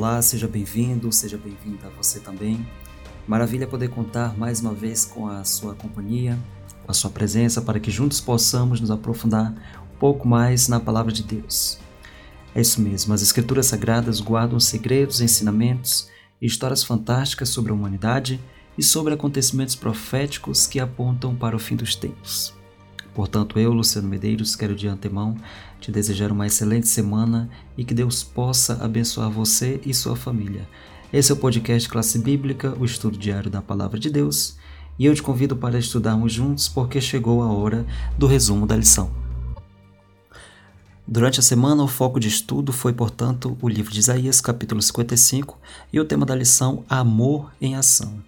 Olá, seja bem-vindo, seja bem-vinda você também. Maravilha poder contar mais uma vez com a sua companhia, com a sua presença, para que juntos possamos nos aprofundar um pouco mais na palavra de Deus. É isso mesmo, as Escrituras Sagradas guardam segredos, ensinamentos e histórias fantásticas sobre a humanidade e sobre acontecimentos proféticos que apontam para o fim dos tempos. Portanto, eu, Luciano Medeiros, quero de antemão te desejar uma excelente semana e que Deus possa abençoar você e sua família. Esse é o podcast Classe Bíblica, o estudo diário da Palavra de Deus, e eu te convido para estudarmos juntos porque chegou a hora do resumo da lição. Durante a semana, o foco de estudo foi, portanto, o livro de Isaías, capítulo 55, e o tema da lição, Amor em Ação.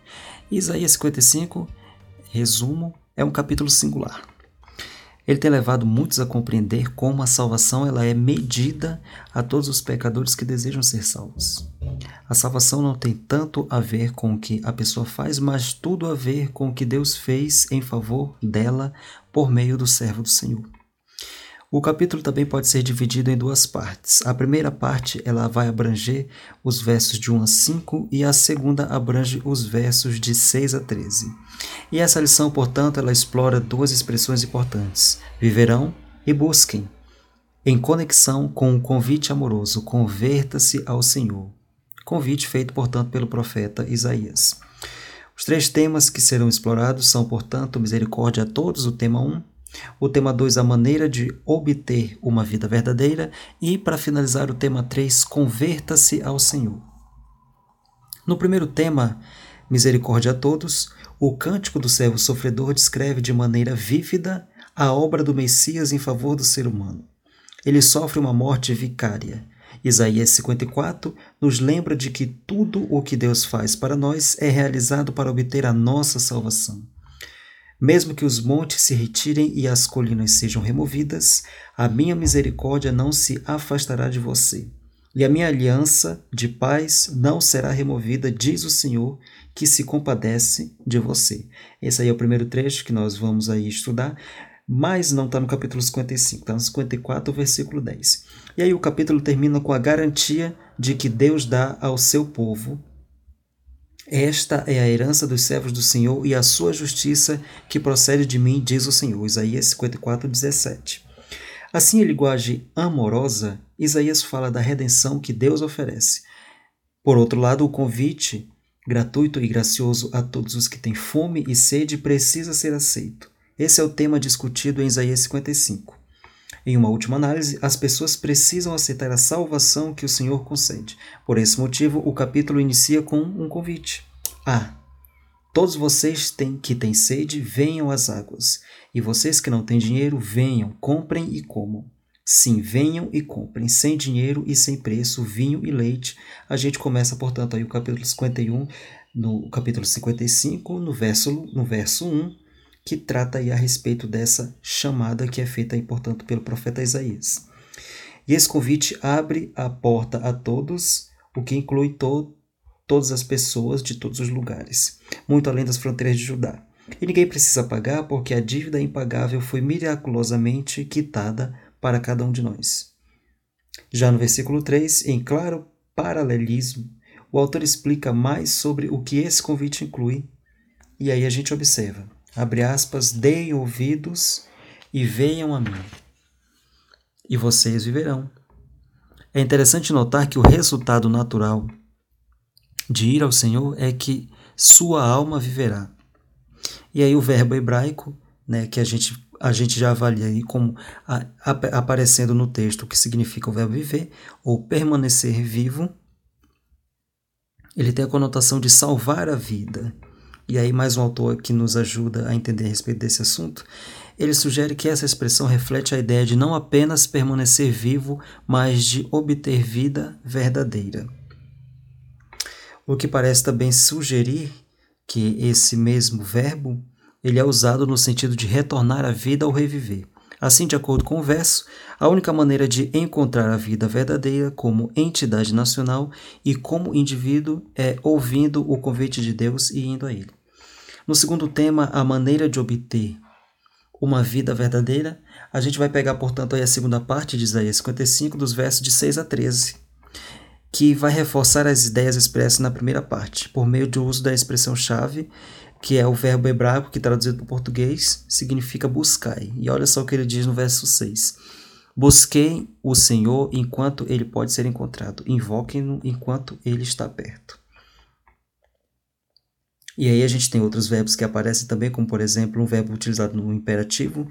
Isaías 55, resumo, é um capítulo singular. Ele tem levado muitos a compreender como a salvação ela é medida a todos os pecadores que desejam ser salvos. A salvação não tem tanto a ver com o que a pessoa faz, mas tudo a ver com o que Deus fez em favor dela por meio do servo do Senhor. O capítulo também pode ser dividido em duas partes. A primeira parte ela vai abranger os versos de 1 a 5 e a segunda abrange os versos de 6 a 13. E essa lição, portanto, ela explora duas expressões importantes: viverão e busquem. Em conexão com o convite amoroso, converta-se ao Senhor. Convite feito, portanto, pelo profeta Isaías. Os três temas que serão explorados são, portanto, misericórdia a todos, o tema 1, o tema 2, a maneira de obter uma vida verdadeira. E, para finalizar, o tema 3, converta-se ao Senhor. No primeiro tema, misericórdia a todos, o cântico do servo sofredor descreve de maneira vívida a obra do Messias em favor do ser humano. Ele sofre uma morte vicária. Isaías 54 nos lembra de que tudo o que Deus faz para nós é realizado para obter a nossa salvação. Mesmo que os montes se retirem e as colinas sejam removidas, a minha misericórdia não se afastará de você. E a minha aliança de paz não será removida, diz o Senhor, que se compadece de você. Esse aí é o primeiro trecho que nós vamos aí estudar, mas não está no capítulo 55, está no 54, versículo 10. E aí o capítulo termina com a garantia de que Deus dá ao seu povo esta é a herança dos servos do Senhor e a sua justiça que procede de mim, diz o Senhor. Isaías 54, 17. Assim, em linguagem amorosa, Isaías fala da redenção que Deus oferece. Por outro lado, o convite gratuito e gracioso a todos os que têm fome e sede precisa ser aceito. Esse é o tema discutido em Isaías 55. Em uma última análise, as pessoas precisam aceitar a salvação que o Senhor concede. Por esse motivo, o capítulo inicia com um convite. Ah, todos vocês têm, que têm sede, venham às águas. E vocês que não têm dinheiro, venham, comprem e comam. Sim, venham e comprem, sem dinheiro e sem preço, vinho e leite. A gente começa, portanto, aí o capítulo 51, no capítulo 55, no verso, no verso 1, que trata aí a respeito dessa chamada que é feita, aí, portanto, pelo profeta Isaías. E esse convite abre a porta a todos, o que inclui to todas as pessoas de todos os lugares, muito além das fronteiras de Judá. E ninguém precisa pagar porque a dívida impagável foi miraculosamente quitada para cada um de nós. Já no versículo 3, em claro paralelismo, o autor explica mais sobre o que esse convite inclui. E aí a gente observa abre aspas, deem ouvidos e venham a mim, e vocês viverão. É interessante notar que o resultado natural de ir ao Senhor é que sua alma viverá. E aí o verbo hebraico, né, que a gente, a gente já avalia aí como a, a, aparecendo no texto que significa o verbo viver ou permanecer vivo, ele tem a conotação de salvar a vida. E aí, mais um autor que nos ajuda a entender a respeito desse assunto, ele sugere que essa expressão reflete a ideia de não apenas permanecer vivo, mas de obter vida verdadeira. O que parece também sugerir que esse mesmo verbo ele é usado no sentido de retornar à vida ou reviver. Assim, de acordo com o verso, a única maneira de encontrar a vida verdadeira como entidade nacional e como indivíduo é ouvindo o convite de Deus e indo a Ele. No segundo tema, a maneira de obter uma vida verdadeira, a gente vai pegar, portanto, aí a segunda parte de Isaías 55, dos versos de 6 a 13. que vai reforçar as ideias expressas na primeira parte, por meio do uso da expressão-chave, que é o verbo hebraico, que traduzido para português significa buscai. E olha só o que ele diz no verso 6. Busquem o Senhor enquanto ele pode ser encontrado, invoquem-no enquanto ele está perto. E aí a gente tem outros verbos que aparecem também, como por exemplo um verbo utilizado no imperativo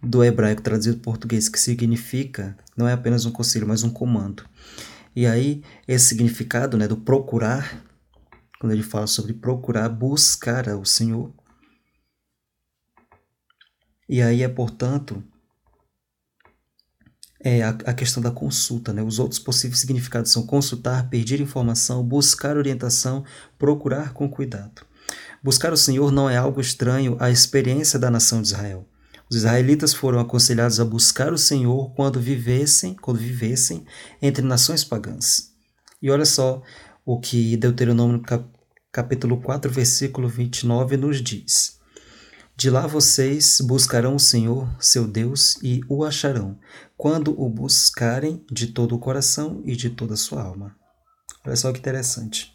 do hebraico traduzido para português, que significa, não é apenas um conselho, mas um comando. E aí, esse significado né, do procurar, quando ele fala sobre procurar, buscar ao Senhor. E aí é, portanto, é a, a questão da consulta. Né? Os outros possíveis significados são consultar, pedir informação, buscar orientação, procurar com cuidado. Buscar o Senhor não é algo estranho à experiência da nação de Israel. Os israelitas foram aconselhados a buscar o Senhor quando vivessem, quando vivessem entre nações pagãs. E olha só o que Deuteronômio capítulo 4, versículo 29 nos diz: De lá vocês buscarão o Senhor, seu Deus, e o acharão, quando o buscarem de todo o coração e de toda a sua alma. Olha só que interessante.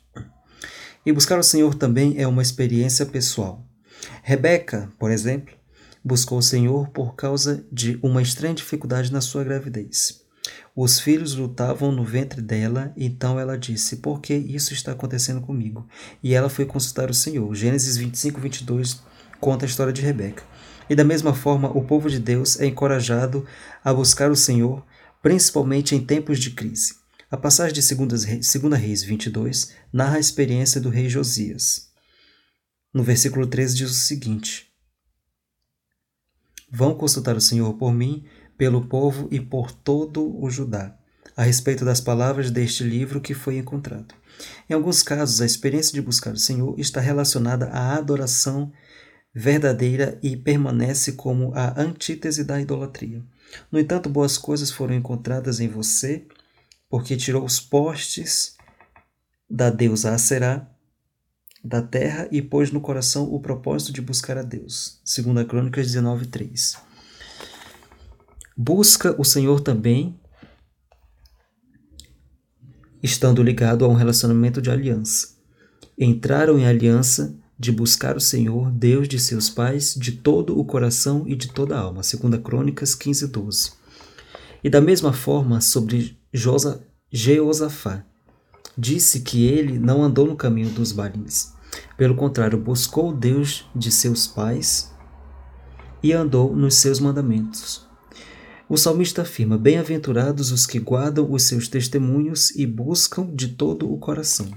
E buscar o Senhor também é uma experiência pessoal. Rebeca, por exemplo, buscou o Senhor por causa de uma estranha dificuldade na sua gravidez. Os filhos lutavam no ventre dela, então ela disse: Por que isso está acontecendo comigo? E ela foi consultar o Senhor. Gênesis 25, 22 conta a história de Rebeca. E da mesma forma, o povo de Deus é encorajado a buscar o Senhor, principalmente em tempos de crise. A passagem de 2 Reis 22 narra a experiência do rei Josias. No versículo 13 diz o seguinte: Vão consultar o Senhor por mim, pelo povo e por todo o Judá, a respeito das palavras deste livro que foi encontrado. Em alguns casos, a experiência de buscar o Senhor está relacionada à adoração verdadeira e permanece como a antítese da idolatria. No entanto, boas coisas foram encontradas em você, porque tirou os postes da deusa Aserá da terra e pôs no coração o propósito de buscar a Deus. 2 Crônicas 19, 3. Busca o Senhor também, estando ligado a um relacionamento de aliança. Entraram em aliança de buscar o Senhor, Deus de seus pais, de todo o coração e de toda a alma. 2 Crônicas 15, 12. E da mesma forma, sobre Josa, Jeosafá, disse que ele não andou no caminho dos balins. Pelo contrário, buscou o Deus de seus pais e andou nos seus mandamentos. O salmista afirma: Bem-aventurados os que guardam os seus testemunhos e buscam de todo o coração.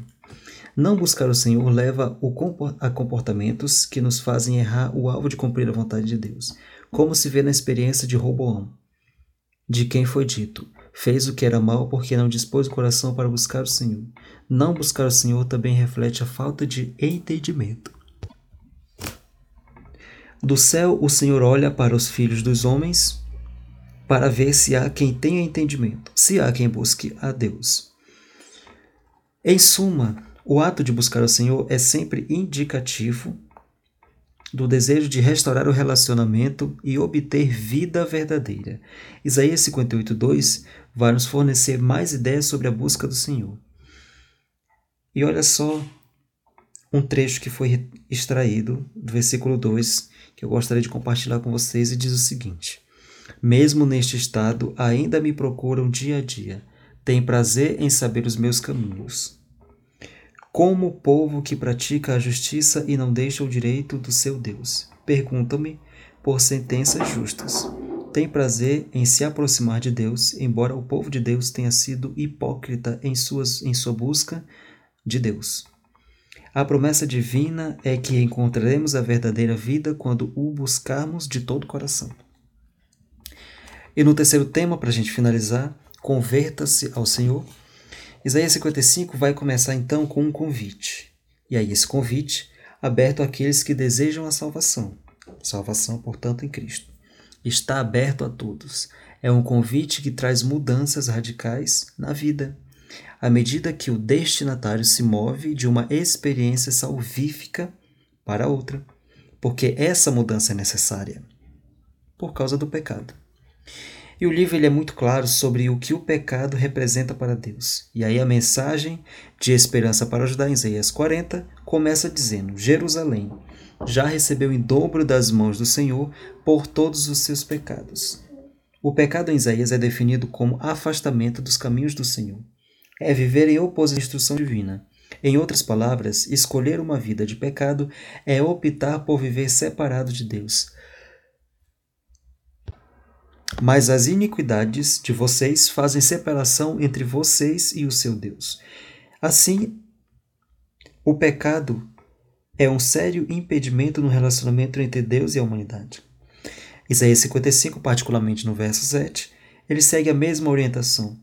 Não buscar o Senhor leva a comportamentos que nos fazem errar o alvo de cumprir a vontade de Deus, como se vê na experiência de Roboão, de quem foi dito: Fez o que era mal porque não dispôs o coração para buscar o Senhor. Não buscar o Senhor também reflete a falta de entendimento. Do céu o Senhor olha para os filhos dos homens para ver se há quem tenha entendimento, se há quem busque a Deus. Em suma, o ato de buscar o Senhor é sempre indicativo do desejo de restaurar o relacionamento e obter vida verdadeira. Isaías 58:2 vai nos fornecer mais ideias sobre a busca do Senhor. E olha só um trecho que foi extraído do versículo 2, que eu gostaria de compartilhar com vocês e diz o seguinte: Mesmo neste estado, ainda me procuram dia a dia, têm prazer em saber os meus caminhos como o povo que pratica a justiça e não deixa o direito do seu Deus. Perguntam-me por sentenças justas. Tem prazer em se aproximar de Deus, embora o povo de Deus tenha sido hipócrita em, suas, em sua busca de Deus. A promessa divina é que encontraremos a verdadeira vida quando o buscarmos de todo o coração. E no terceiro tema, para a gente finalizar, converta-se ao Senhor. Isaías 55 vai começar então com um convite. E aí, esse convite aberto àqueles que desejam a salvação. Salvação, portanto, em Cristo. Está aberto a todos. É um convite que traz mudanças radicais na vida, à medida que o destinatário se move de uma experiência salvífica para outra, porque essa mudança é necessária por causa do pecado. E o livro ele é muito claro sobre o que o pecado representa para Deus. E aí a mensagem de esperança para ajudar em Isaías 40 começa dizendo: Jerusalém já recebeu em dobro das mãos do Senhor por todos os seus pecados. O pecado em Isaías é definido como afastamento dos caminhos do Senhor. É viver em oposição à instrução divina. Em outras palavras, escolher uma vida de pecado é optar por viver separado de Deus. Mas as iniquidades de vocês fazem separação entre vocês e o seu Deus. Assim, o pecado é um sério impedimento no relacionamento entre Deus e a humanidade. Isaías 55, particularmente no verso 7, ele segue a mesma orientação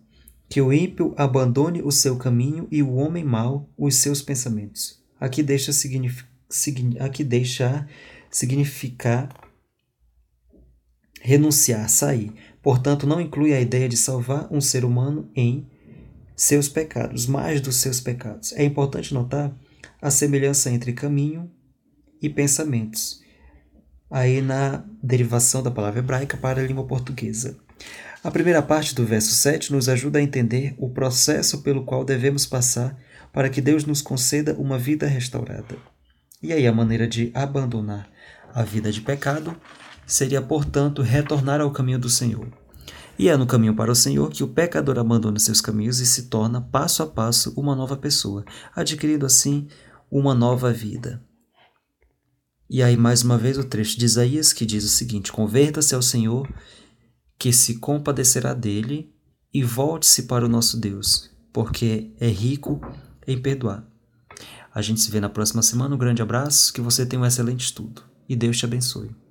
que o ímpio abandone o seu caminho e o homem mau os seus pensamentos. Aqui deixa, aqui deixa significar renunciar, sair. Portanto, não inclui a ideia de salvar um ser humano em seus pecados, mais dos seus pecados. É importante notar a semelhança entre caminho e pensamentos, aí na derivação da palavra hebraica para a língua portuguesa. A primeira parte do verso 7 nos ajuda a entender o processo pelo qual devemos passar para que Deus nos conceda uma vida restaurada. E aí, a maneira de abandonar a vida de pecado seria, portanto, retornar ao caminho do Senhor. E é no caminho para o Senhor que o pecador abandona seus caminhos e se torna, passo a passo, uma nova pessoa, adquirindo assim uma nova vida. E aí, mais uma vez, o trecho de Isaías que diz o seguinte: Converta-se ao Senhor que se compadecerá dele e volte-se para o nosso Deus, porque é rico em perdoar. A gente se vê na próxima semana. Um grande abraço, que você tenha um excelente estudo e Deus te abençoe.